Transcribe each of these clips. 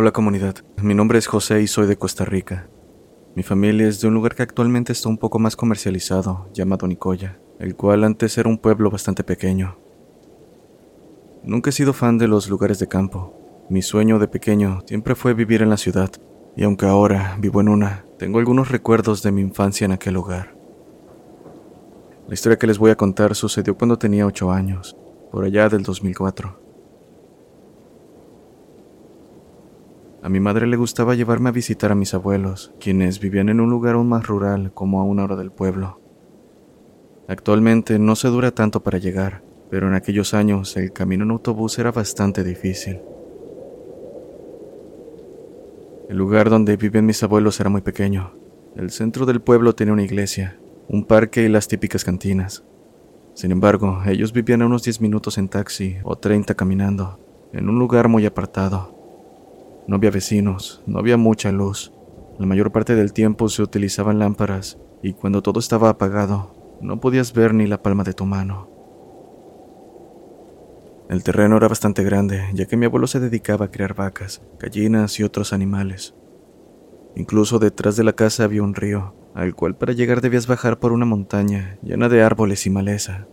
Hola comunidad, mi nombre es José y soy de Costa Rica. Mi familia es de un lugar que actualmente está un poco más comercializado, llamado Nicoya, el cual antes era un pueblo bastante pequeño. Nunca he sido fan de los lugares de campo. Mi sueño de pequeño siempre fue vivir en la ciudad, y aunque ahora vivo en una, tengo algunos recuerdos de mi infancia en aquel lugar. La historia que les voy a contar sucedió cuando tenía 8 años, por allá del 2004. A mi madre le gustaba llevarme a visitar a mis abuelos, quienes vivían en un lugar aún más rural, como a una hora del pueblo. Actualmente no se dura tanto para llegar, pero en aquellos años el camino en autobús era bastante difícil. El lugar donde vivían mis abuelos era muy pequeño. El centro del pueblo tenía una iglesia, un parque y las típicas cantinas. Sin embargo, ellos vivían a unos 10 minutos en taxi o 30 caminando, en un lugar muy apartado. No había vecinos, no había mucha luz. La mayor parte del tiempo se utilizaban lámparas y cuando todo estaba apagado, no podías ver ni la palma de tu mano. El terreno era bastante grande, ya que mi abuelo se dedicaba a criar vacas, gallinas y otros animales. Incluso detrás de la casa había un río, al cual para llegar debías bajar por una montaña llena de árboles y maleza.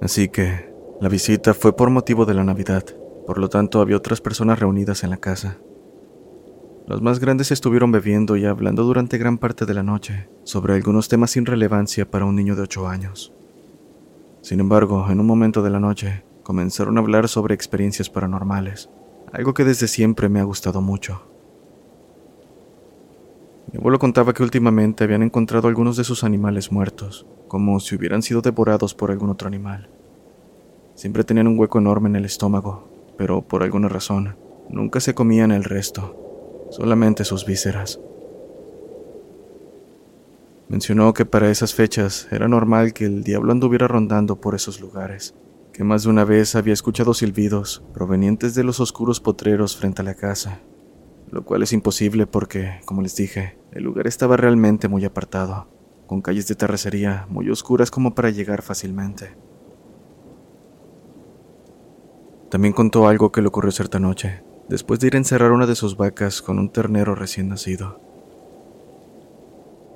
Así que la visita fue por motivo de la Navidad. Por lo tanto, había otras personas reunidas en la casa. Los más grandes estuvieron bebiendo y hablando durante gran parte de la noche sobre algunos temas sin relevancia para un niño de ocho años. Sin embargo, en un momento de la noche, comenzaron a hablar sobre experiencias paranormales, algo que desde siempre me ha gustado mucho. Mi abuelo contaba que últimamente habían encontrado algunos de sus animales muertos, como si hubieran sido devorados por algún otro animal. Siempre tenían un hueco enorme en el estómago, pero por alguna razón nunca se comían el resto, solamente sus vísceras. Mencionó que para esas fechas era normal que el diablo anduviera rondando por esos lugares, que más de una vez había escuchado silbidos provenientes de los oscuros potreros frente a la casa, lo cual es imposible porque, como les dije, el lugar estaba realmente muy apartado, con calles de terracería muy oscuras como para llegar fácilmente. También contó algo que le ocurrió cierta noche, después de ir a encerrar una de sus vacas con un ternero recién nacido.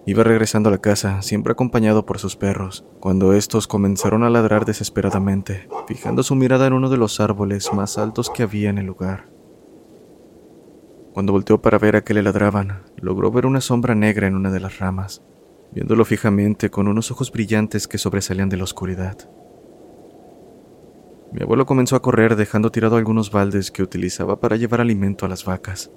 Iba regresando a la casa, siempre acompañado por sus perros, cuando estos comenzaron a ladrar desesperadamente, fijando su mirada en uno de los árboles más altos que había en el lugar. Cuando volteó para ver a qué le ladraban, logró ver una sombra negra en una de las ramas, viéndolo fijamente con unos ojos brillantes que sobresalían de la oscuridad. Mi abuelo comenzó a correr dejando tirado algunos baldes que utilizaba para llevar alimento a las vacas.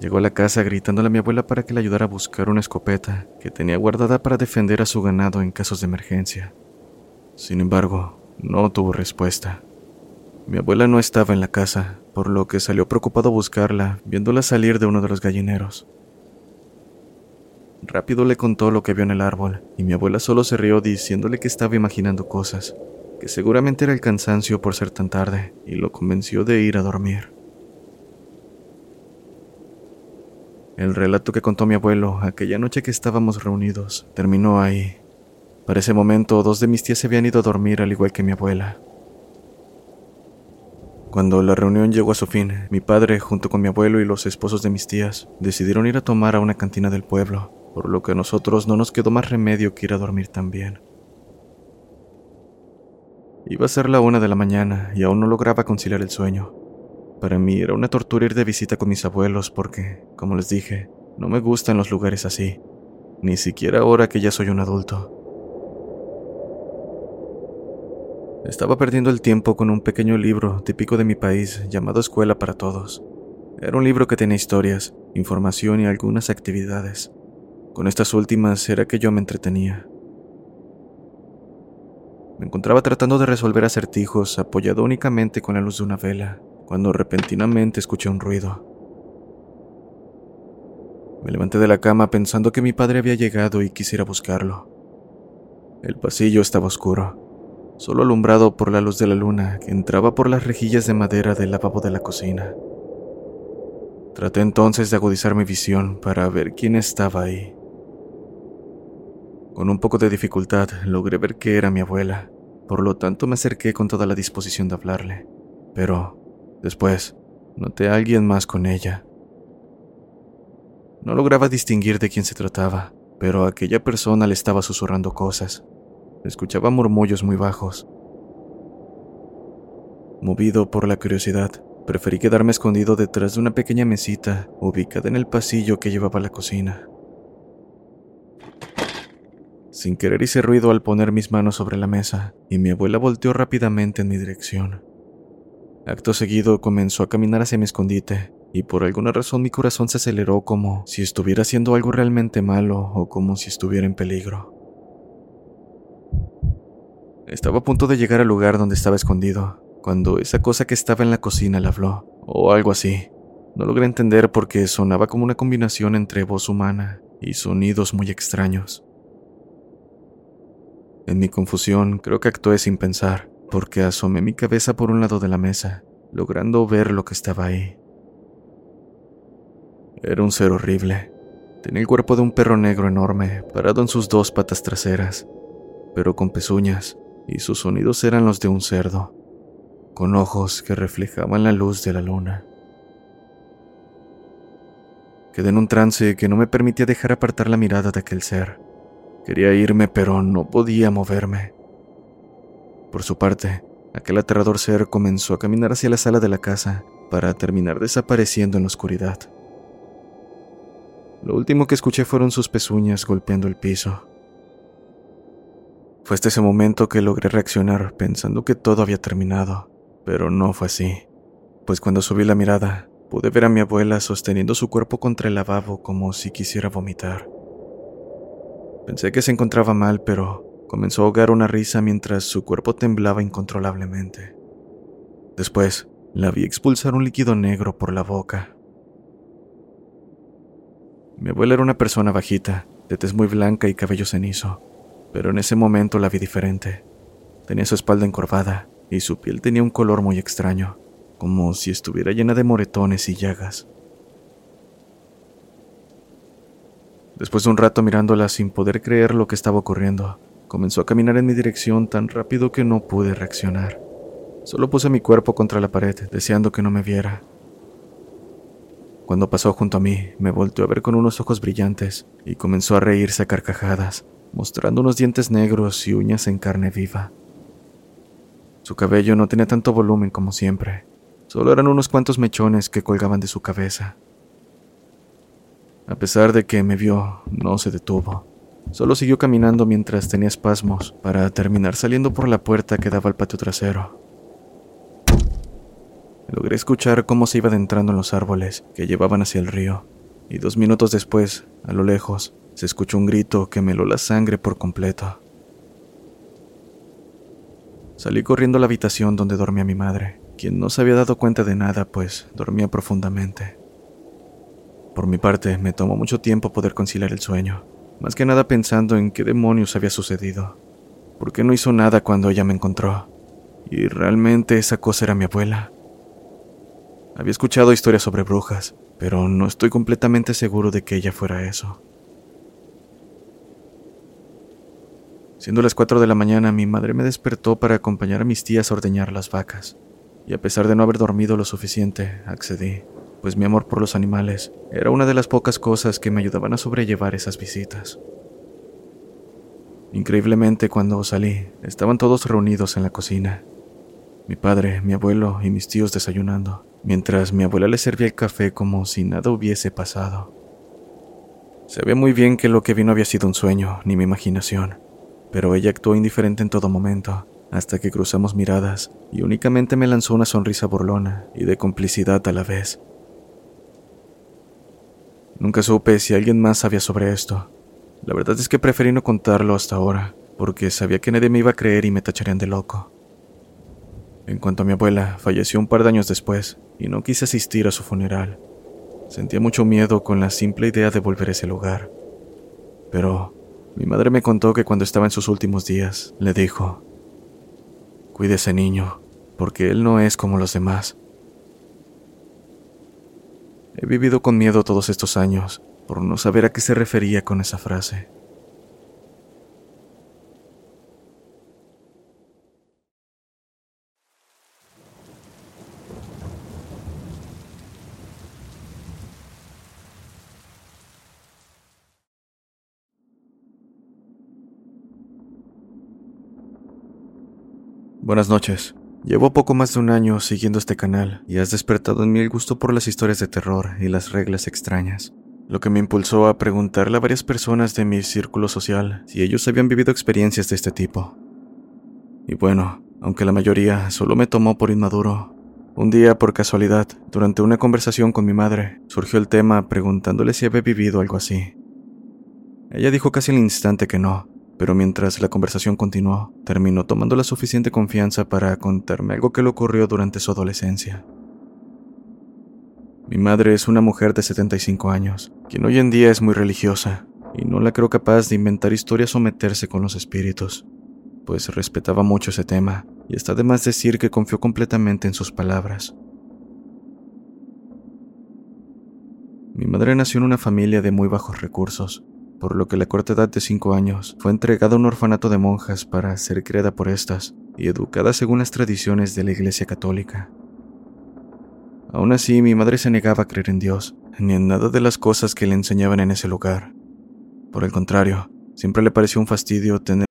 Llegó a la casa gritándole a mi abuela para que le ayudara a buscar una escopeta que tenía guardada para defender a su ganado en casos de emergencia. Sin embargo, no tuvo respuesta. Mi abuela no estaba en la casa, por lo que salió preocupado a buscarla, viéndola salir de uno de los gallineros. Rápido le contó lo que vio en el árbol, y mi abuela solo se rió diciéndole que estaba imaginando cosas que seguramente era el cansancio por ser tan tarde, y lo convenció de ir a dormir. El relato que contó mi abuelo aquella noche que estábamos reunidos terminó ahí. Para ese momento, dos de mis tías se habían ido a dormir al igual que mi abuela. Cuando la reunión llegó a su fin, mi padre, junto con mi abuelo y los esposos de mis tías, decidieron ir a tomar a una cantina del pueblo, por lo que a nosotros no nos quedó más remedio que ir a dormir también. Iba a ser la una de la mañana y aún no lograba conciliar el sueño. Para mí era una tortura ir de visita con mis abuelos porque, como les dije, no me gustan los lugares así, ni siquiera ahora que ya soy un adulto. Estaba perdiendo el tiempo con un pequeño libro típico de mi país llamado Escuela para Todos. Era un libro que tenía historias, información y algunas actividades. Con estas últimas era que yo me entretenía. Me encontraba tratando de resolver acertijos apoyado únicamente con la luz de una vela, cuando repentinamente escuché un ruido. Me levanté de la cama pensando que mi padre había llegado y quisiera buscarlo. El pasillo estaba oscuro, solo alumbrado por la luz de la luna que entraba por las rejillas de madera del lavabo de la cocina. Traté entonces de agudizar mi visión para ver quién estaba ahí. Con un poco de dificultad logré ver que era mi abuela, por lo tanto me acerqué con toda la disposición de hablarle. Pero, después, noté a alguien más con ella. No lograba distinguir de quién se trataba, pero aquella persona le estaba susurrando cosas. Escuchaba murmullos muy bajos. Movido por la curiosidad, preferí quedarme escondido detrás de una pequeña mesita ubicada en el pasillo que llevaba a la cocina. Sin querer hice ruido al poner mis manos sobre la mesa, y mi abuela volteó rápidamente en mi dirección. Acto seguido comenzó a caminar hacia mi escondite, y por alguna razón mi corazón se aceleró como si estuviera haciendo algo realmente malo o como si estuviera en peligro. Estaba a punto de llegar al lugar donde estaba escondido, cuando esa cosa que estaba en la cocina le habló, o algo así. No logré entender porque sonaba como una combinación entre voz humana y sonidos muy extraños. En mi confusión, creo que actué sin pensar, porque asomé mi cabeza por un lado de la mesa, logrando ver lo que estaba ahí. Era un ser horrible. Tenía el cuerpo de un perro negro enorme, parado en sus dos patas traseras, pero con pezuñas, y sus sonidos eran los de un cerdo, con ojos que reflejaban la luz de la luna. Quedé en un trance que no me permitía dejar apartar la mirada de aquel ser. Quería irme, pero no podía moverme. Por su parte, aquel aterrador ser comenzó a caminar hacia la sala de la casa para terminar desapareciendo en la oscuridad. Lo último que escuché fueron sus pezuñas golpeando el piso. Fue hasta ese momento que logré reaccionar pensando que todo había terminado, pero no fue así, pues cuando subí la mirada pude ver a mi abuela sosteniendo su cuerpo contra el lavabo como si quisiera vomitar. Pensé que se encontraba mal, pero comenzó a ahogar una risa mientras su cuerpo temblaba incontrolablemente. Después, la vi expulsar un líquido negro por la boca. Mi abuela era una persona bajita, de tez muy blanca y cabello cenizo, pero en ese momento la vi diferente. Tenía su espalda encorvada y su piel tenía un color muy extraño, como si estuviera llena de moretones y llagas. Después de un rato mirándola sin poder creer lo que estaba ocurriendo, comenzó a caminar en mi dirección tan rápido que no pude reaccionar. Solo puse mi cuerpo contra la pared, deseando que no me viera. Cuando pasó junto a mí, me volteó a ver con unos ojos brillantes y comenzó a reírse a carcajadas, mostrando unos dientes negros y uñas en carne viva. Su cabello no tenía tanto volumen como siempre, solo eran unos cuantos mechones que colgaban de su cabeza. A pesar de que me vio, no se detuvo. Solo siguió caminando mientras tenía espasmos para terminar saliendo por la puerta que daba al patio trasero. Logré escuchar cómo se iba adentrando en los árboles que llevaban hacia el río, y dos minutos después, a lo lejos, se escuchó un grito que me heló la sangre por completo. Salí corriendo a la habitación donde dormía mi madre, quien no se había dado cuenta de nada, pues dormía profundamente. Por mi parte, me tomó mucho tiempo poder conciliar el sueño, más que nada pensando en qué demonios había sucedido. ¿Por qué no hizo nada cuando ella me encontró? Y realmente esa cosa era mi abuela. Había escuchado historias sobre brujas, pero no estoy completamente seguro de que ella fuera eso. Siendo las 4 de la mañana, mi madre me despertó para acompañar a mis tías a ordeñar las vacas, y a pesar de no haber dormido lo suficiente, accedí, pues mi amor por los animales era una de las pocas cosas que me ayudaban a sobrellevar esas visitas. Increíblemente, cuando salí, estaban todos reunidos en la cocina. Mi padre, mi abuelo y mis tíos desayunando mientras mi abuela le servía el café como si nada hubiese pasado. Ve muy bien que lo que vino había sido un sueño, ni mi imaginación, pero ella actuó indiferente en todo momento, hasta que cruzamos miradas y únicamente me lanzó una sonrisa burlona y de complicidad a la vez. Nunca supe si alguien más sabía sobre esto. La verdad es que preferí no contarlo hasta ahora, porque sabía que nadie me iba a creer y me tacharían de loco. En cuanto a mi abuela, falleció un par de años después y no quise asistir a su funeral. Sentía mucho miedo con la simple idea de volver a ese lugar. Pero mi madre me contó que cuando estaba en sus últimos días, le dijo, Cuide ese niño, porque él no es como los demás. He vivido con miedo todos estos años por no saber a qué se refería con esa frase. Buenas noches. Llevo poco más de un año siguiendo este canal y has despertado en mí el gusto por las historias de terror y las reglas extrañas, lo que me impulsó a preguntarle a varias personas de mi círculo social si ellos habían vivido experiencias de este tipo. Y bueno, aunque la mayoría solo me tomó por inmaduro, un día por casualidad, durante una conversación con mi madre, surgió el tema preguntándole si había vivido algo así. Ella dijo casi al instante que no, pero mientras la conversación continuó, terminó tomando la suficiente confianza para contarme algo que le ocurrió durante su adolescencia. Mi madre es una mujer de 75 años, quien hoy en día es muy religiosa, y no la creo capaz de inventar historias o meterse con los espíritus, pues respetaba mucho ese tema, y está de más decir que confió completamente en sus palabras. Mi madre nació en una familia de muy bajos recursos, por lo que la corta edad de 5 años fue entregada a un orfanato de monjas para ser criada por estas y educada según las tradiciones de la Iglesia Católica. Aún así, mi madre se negaba a creer en Dios, ni en nada de las cosas que le enseñaban en ese lugar. Por el contrario, siempre le pareció un fastidio tener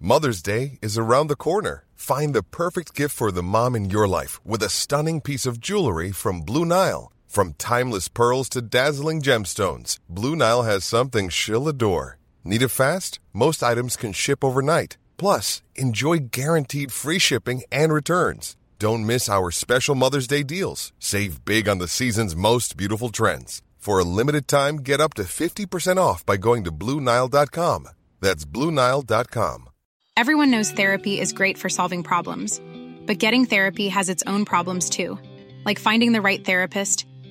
Mother's Day is around the corner. Find the perfect gift for the mom in your life with a stunning piece of jewelry from Blue Nile. From timeless pearls to dazzling gemstones, Blue Nile has something she'll adore. Need it fast? Most items can ship overnight. Plus, enjoy guaranteed free shipping and returns. Don't miss our special Mother's Day deals. Save big on the season's most beautiful trends. For a limited time, get up to 50% off by going to BlueNile.com. That's BlueNile.com. Everyone knows therapy is great for solving problems, but getting therapy has its own problems too, like finding the right therapist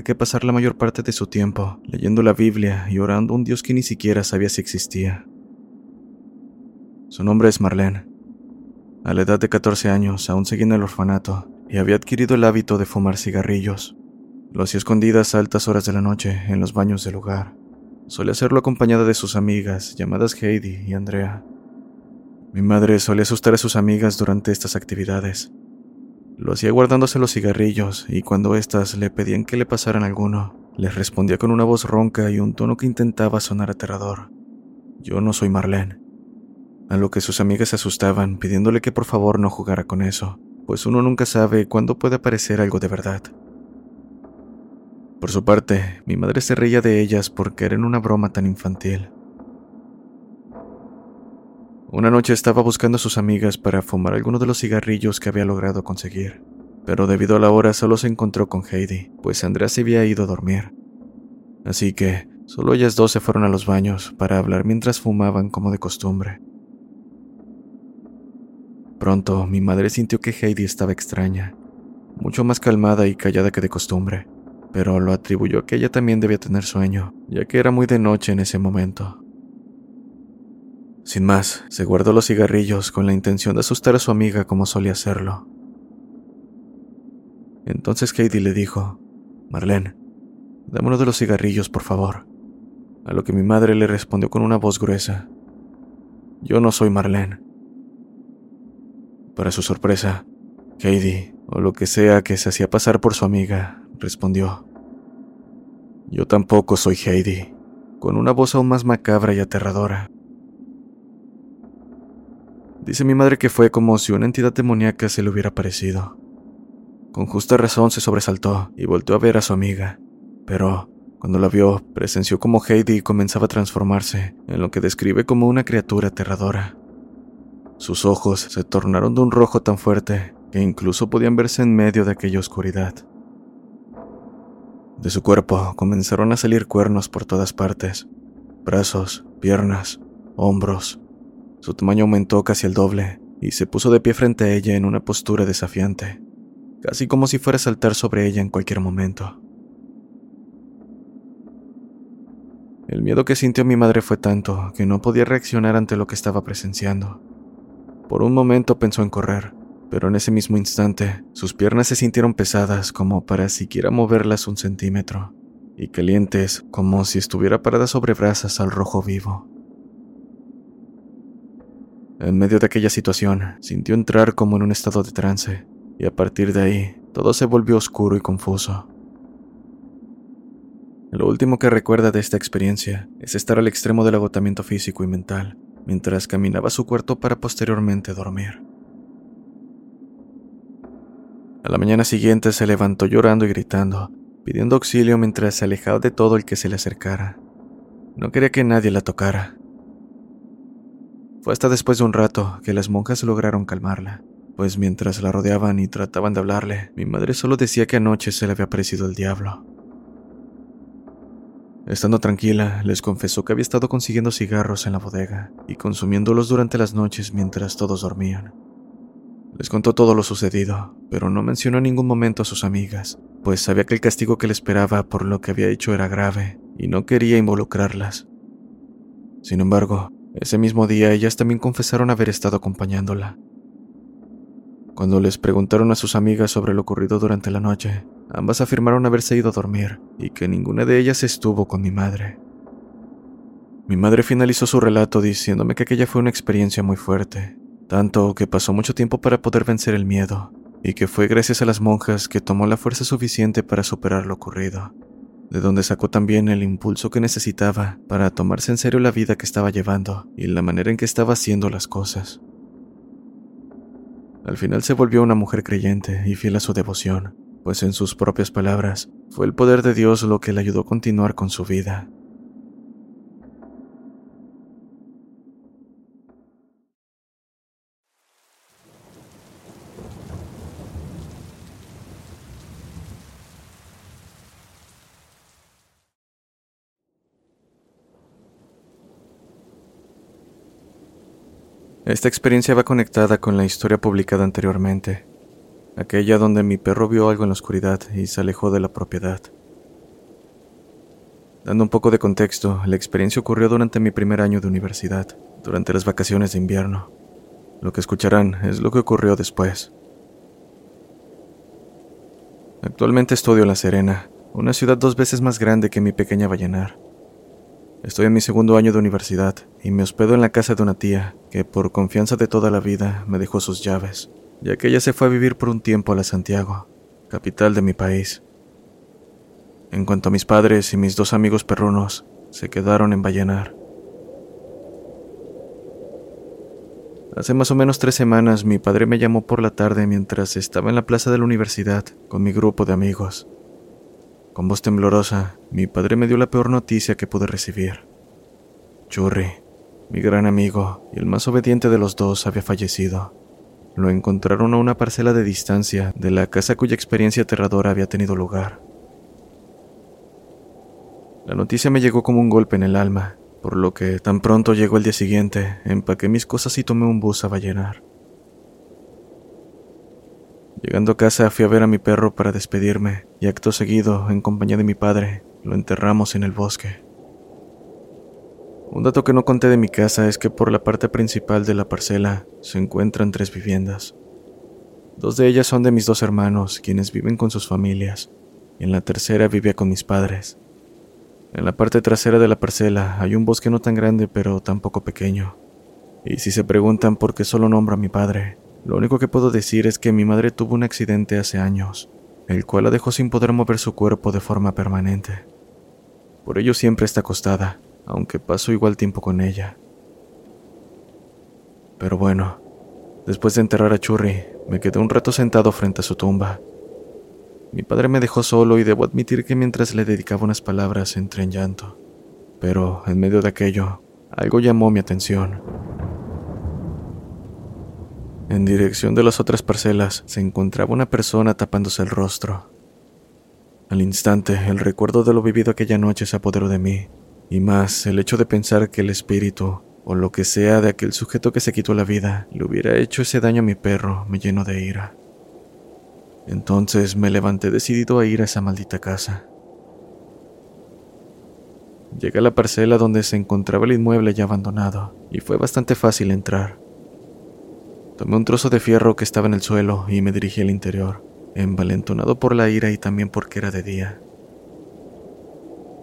que pasar la mayor parte de su tiempo leyendo la Biblia y orando a un Dios que ni siquiera sabía si existía. Su nombre es Marlene. A la edad de 14 años aún seguía en el orfanato y había adquirido el hábito de fumar cigarrillos. Lo hacía escondidas a altas horas de la noche en los baños del lugar. Solía hacerlo acompañada de sus amigas, llamadas Heidi y Andrea. Mi madre solía asustar a sus amigas durante estas actividades, lo hacía guardándose los cigarrillos y cuando éstas le pedían que le pasaran alguno, les respondía con una voz ronca y un tono que intentaba sonar aterrador. Yo no soy Marlene. A lo que sus amigas se asustaban pidiéndole que por favor no jugara con eso, pues uno nunca sabe cuándo puede aparecer algo de verdad. Por su parte, mi madre se reía de ellas porque eran una broma tan infantil. Una noche estaba buscando a sus amigas para fumar alguno de los cigarrillos que había logrado conseguir, pero debido a la hora solo se encontró con Heidi, pues Andrea se había ido a dormir. Así que solo ellas dos se fueron a los baños para hablar mientras fumaban como de costumbre. Pronto mi madre sintió que Heidi estaba extraña, mucho más calmada y callada que de costumbre, pero lo atribuyó a que ella también debía tener sueño, ya que era muy de noche en ese momento. Sin más, se guardó los cigarrillos con la intención de asustar a su amiga como solía hacerlo. Entonces Heidi le dijo, Marlene, dame uno de los cigarrillos, por favor. A lo que mi madre le respondió con una voz gruesa, Yo no soy Marlene. Para su sorpresa, Heidi, o lo que sea que se hacía pasar por su amiga, respondió, Yo tampoco soy Heidi, con una voz aún más macabra y aterradora. Dice mi madre que fue como si una entidad demoníaca se le hubiera aparecido. Con justa razón se sobresaltó y volteó a ver a su amiga, pero cuando la vio, presenció como Heidi comenzaba a transformarse en lo que describe como una criatura aterradora. Sus ojos se tornaron de un rojo tan fuerte que incluso podían verse en medio de aquella oscuridad. De su cuerpo comenzaron a salir cuernos por todas partes, brazos, piernas, hombros. Su tamaño aumentó casi el doble y se puso de pie frente a ella en una postura desafiante casi como si fuera a saltar sobre ella en cualquier momento. El miedo que sintió mi madre fue tanto que no podía reaccionar ante lo que estaba presenciando. Por un momento pensó en correr, pero en ese mismo instante sus piernas se sintieron pesadas como para siquiera moverlas un centímetro, y calientes como si estuviera parada sobre brasas al rojo vivo. En medio de aquella situación, sintió entrar como en un estado de trance, y a partir de ahí todo se volvió oscuro y confuso. Lo último que recuerda de esta experiencia es estar al extremo del agotamiento físico y mental, mientras caminaba su cuarto para posteriormente dormir. A la mañana siguiente se levantó llorando y gritando, pidiendo auxilio mientras se alejaba de todo el que se le acercara. No quería que nadie la tocara. Fue hasta después de un rato que las monjas lograron calmarla, pues mientras la rodeaban y trataban de hablarle, mi madre solo decía que anoche se le había aparecido el diablo. Estando tranquila, les confesó que había estado consiguiendo cigarros en la bodega y consumiéndolos durante las noches mientras todos dormían. Les contó todo lo sucedido, pero no mencionó en ningún momento a sus amigas, pues sabía que el castigo que le esperaba por lo que había hecho era grave y no quería involucrarlas. Sin embargo, ese mismo día ellas también confesaron haber estado acompañándola, cuando les preguntaron a sus amigas sobre lo ocurrido durante la noche, ambas afirmaron haberse ido a dormir y que ninguna de ellas estuvo con mi madre. Mi madre finalizó su relato diciéndome que aquella fue una experiencia muy fuerte, tanto que pasó mucho tiempo para poder vencer el miedo, y que fue gracias a las monjas que tomó la fuerza suficiente para superar lo ocurrido, de donde sacó también el impulso que necesitaba para tomarse en serio la vida que estaba llevando y la manera en que estaba haciendo las cosas. Al final se volvió una mujer creyente y fiel a su devoción, pues en sus propias palabras, fue el poder de Dios lo que le ayudó a continuar con su vida. Esta experiencia va conectada con la historia publicada anteriormente, aquella donde mi perro vio algo en la oscuridad y se alejó de la propiedad. Dando un poco de contexto, la experiencia ocurrió durante mi primer año de universidad, durante las vacaciones de invierno. Lo que escucharán es lo que ocurrió después. Actualmente estudio en La Serena, una ciudad dos veces más grande que mi pequeña Vallenar. Estoy en mi segundo año de universidad y me hospedo en la casa de una tía que, por confianza de toda la vida, me dejó sus llaves, ya que ella se fue a vivir por un tiempo a la Santiago, capital de mi país. En cuanto a mis padres y mis dos amigos perrunos, se quedaron en Vallenar. Hace más o menos tres semanas mi padre me llamó por la tarde mientras estaba en la plaza de la universidad con mi grupo de amigos. Con voz temblorosa, mi padre me dio la peor noticia que pude recibir. Churri, mi gran amigo y el más obediente de los dos, había fallecido. Lo encontraron a una parcela de distancia de la casa cuya experiencia aterradora había tenido lugar. La noticia me llegó como un golpe en el alma, por lo que tan pronto llegó el día siguiente, empaqué mis cosas y tomé un bus a Vallenar. Llegando a casa fui a ver a mi perro para despedirme y acto seguido, en compañía de mi padre, lo enterramos en el bosque. Un dato que no conté de mi casa es que por la parte principal de la parcela se encuentran tres viviendas. Dos de ellas son de mis dos hermanos, quienes viven con sus familias, y en la tercera vivía con mis padres. En la parte trasera de la parcela hay un bosque no tan grande pero tampoco pequeño. Y si se preguntan por qué solo nombro a mi padre, lo único que puedo decir es que mi madre tuvo un accidente hace años, el cual la dejó sin poder mover su cuerpo de forma permanente. Por ello siempre está acostada, aunque paso igual tiempo con ella. Pero bueno, Después de enterrar a Churri, me quedé un rato sentado frente a su tumba. Mi padre me dejó solo y debo admitir que mientras le dedicaba unas palabras entré en llanto. Pero, en medio de aquello, algo llamó mi atención. En dirección de las otras parcelas se encontraba una persona tapándose el rostro. Al instante, el recuerdo de lo vivido aquella noche se apoderó de mí, y más el hecho de pensar que el espíritu, o lo que sea de aquel sujeto que se quitó la vida, le hubiera hecho ese daño a mi perro, me llenó de ira. Entonces me levanté decidido a ir a esa maldita casa. Llegué a la parcela donde se encontraba el inmueble ya abandonado, y fue bastante fácil entrar. Tomé un trozo de fierro que estaba en el suelo y me dirigí al interior, envalentonado por la ira y también porque era de día.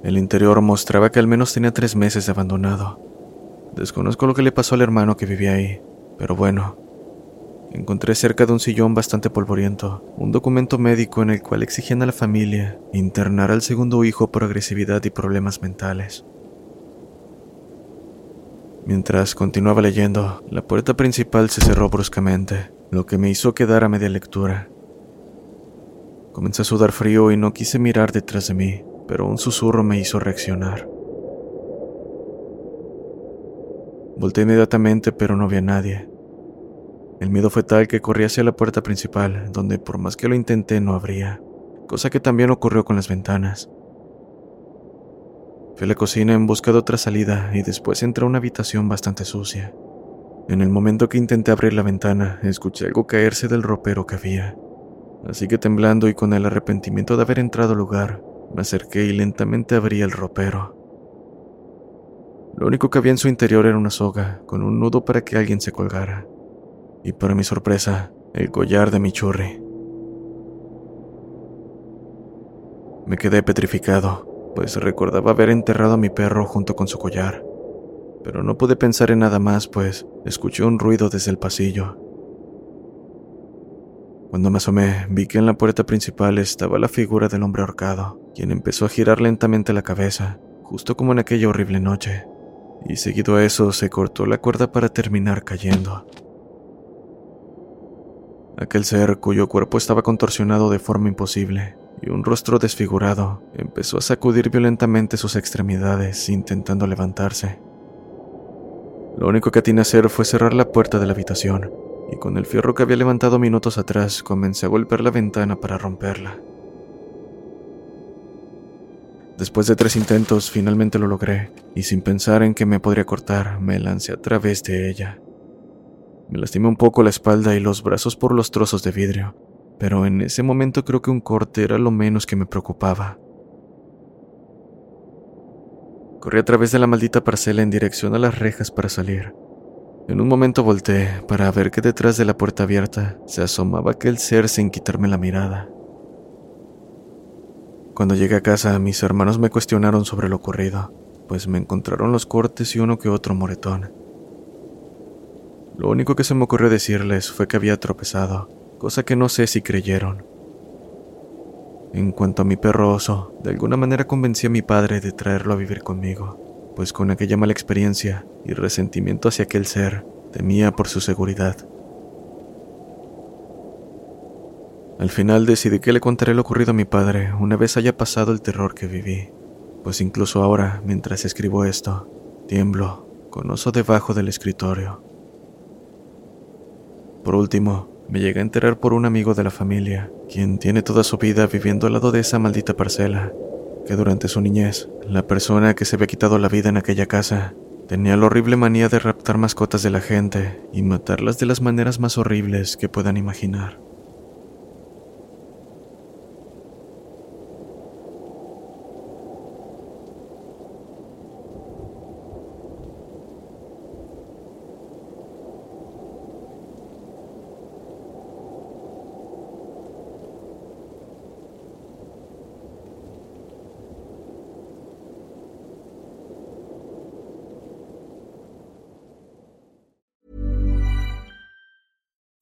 El interior mostraba que al menos tenía tres meses de abandonado. Desconozco lo que le pasó al hermano que vivía ahí, pero bueno. Encontré cerca de un sillón bastante polvoriento un documento médico en el cual exigían a la familia internar al segundo hijo por agresividad y problemas mentales. Mientras continuaba leyendo, la puerta principal se cerró bruscamente, lo que me hizo quedar a media lectura. Comencé a sudar frío y no quise mirar detrás de mí, pero un susurro me hizo reaccionar. Volté inmediatamente, pero no vi a nadie. El miedo fue tal que corrí hacia la puerta principal, donde por más que lo intenté no abría, cosa que también ocurrió con las ventanas. Fui a la cocina en busca de otra salida y después entré a una habitación bastante sucia. En el momento que intenté abrir la ventana, escuché algo caerse del ropero que había. Así que temblando y con el arrepentimiento de haber entrado al lugar, me acerqué y lentamente abrí el ropero. Lo único que había en su interior era una soga, con un nudo para que alguien se colgara. Y para mi sorpresa, el collar de mi churri. Me quedé petrificado pues recordaba haber enterrado a mi perro junto con su collar. Pero no pude pensar en nada más, pues escuché un ruido desde el pasillo. Cuando me asomé, vi que en la puerta principal estaba la figura del hombre ahorcado, quien empezó a girar lentamente la cabeza, justo como en aquella horrible noche, y seguido a eso se cortó la cuerda para terminar cayendo. Aquel ser cuyo cuerpo estaba contorsionado de forma imposible y un rostro desfigurado empezó a sacudir violentamente sus extremidades intentando levantarse. Lo único que atiné a hacer fue cerrar la puerta de la habitación y con el fierro que había levantado minutos atrás comencé a golpear la ventana para romperla. Después de tres intentos finalmente lo logré y sin pensar en que me podría cortar me lancé a través de ella. Me lastimé un poco la espalda y los brazos por los trozos de vidrio, pero en ese momento creo que un corte era lo menos que me preocupaba. Corrí a través de la maldita parcela en dirección a las rejas para salir. En un momento volteé para ver que detrás de la puerta abierta se asomaba aquel ser sin quitarme la mirada. Cuando llegué a casa, mis hermanos me cuestionaron sobre lo ocurrido, pues me encontraron los cortes y uno que otro moretón. Lo único que se me ocurrió decirles fue que había tropezado cosa que no sé si creyeron. En cuanto a mi perro oso, de alguna manera convencí a mi padre de traerlo a vivir conmigo, pues con aquella mala experiencia y resentimiento hacia aquel ser, temía por su seguridad. Al final decidí que le contaré lo ocurrido a mi padre una vez haya pasado el terror que viví, pues incluso ahora, mientras escribo esto, tiemblo con oso debajo del escritorio. Por último, me llegué a enterar por un amigo de la familia, quien tiene toda su vida viviendo al lado de esa maldita parcela, que durante su niñez, la persona que se había quitado la vida en aquella casa tenía la horrible manía de raptar mascotas de la gente y matarlas de las maneras más horribles que puedan imaginar.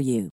for you.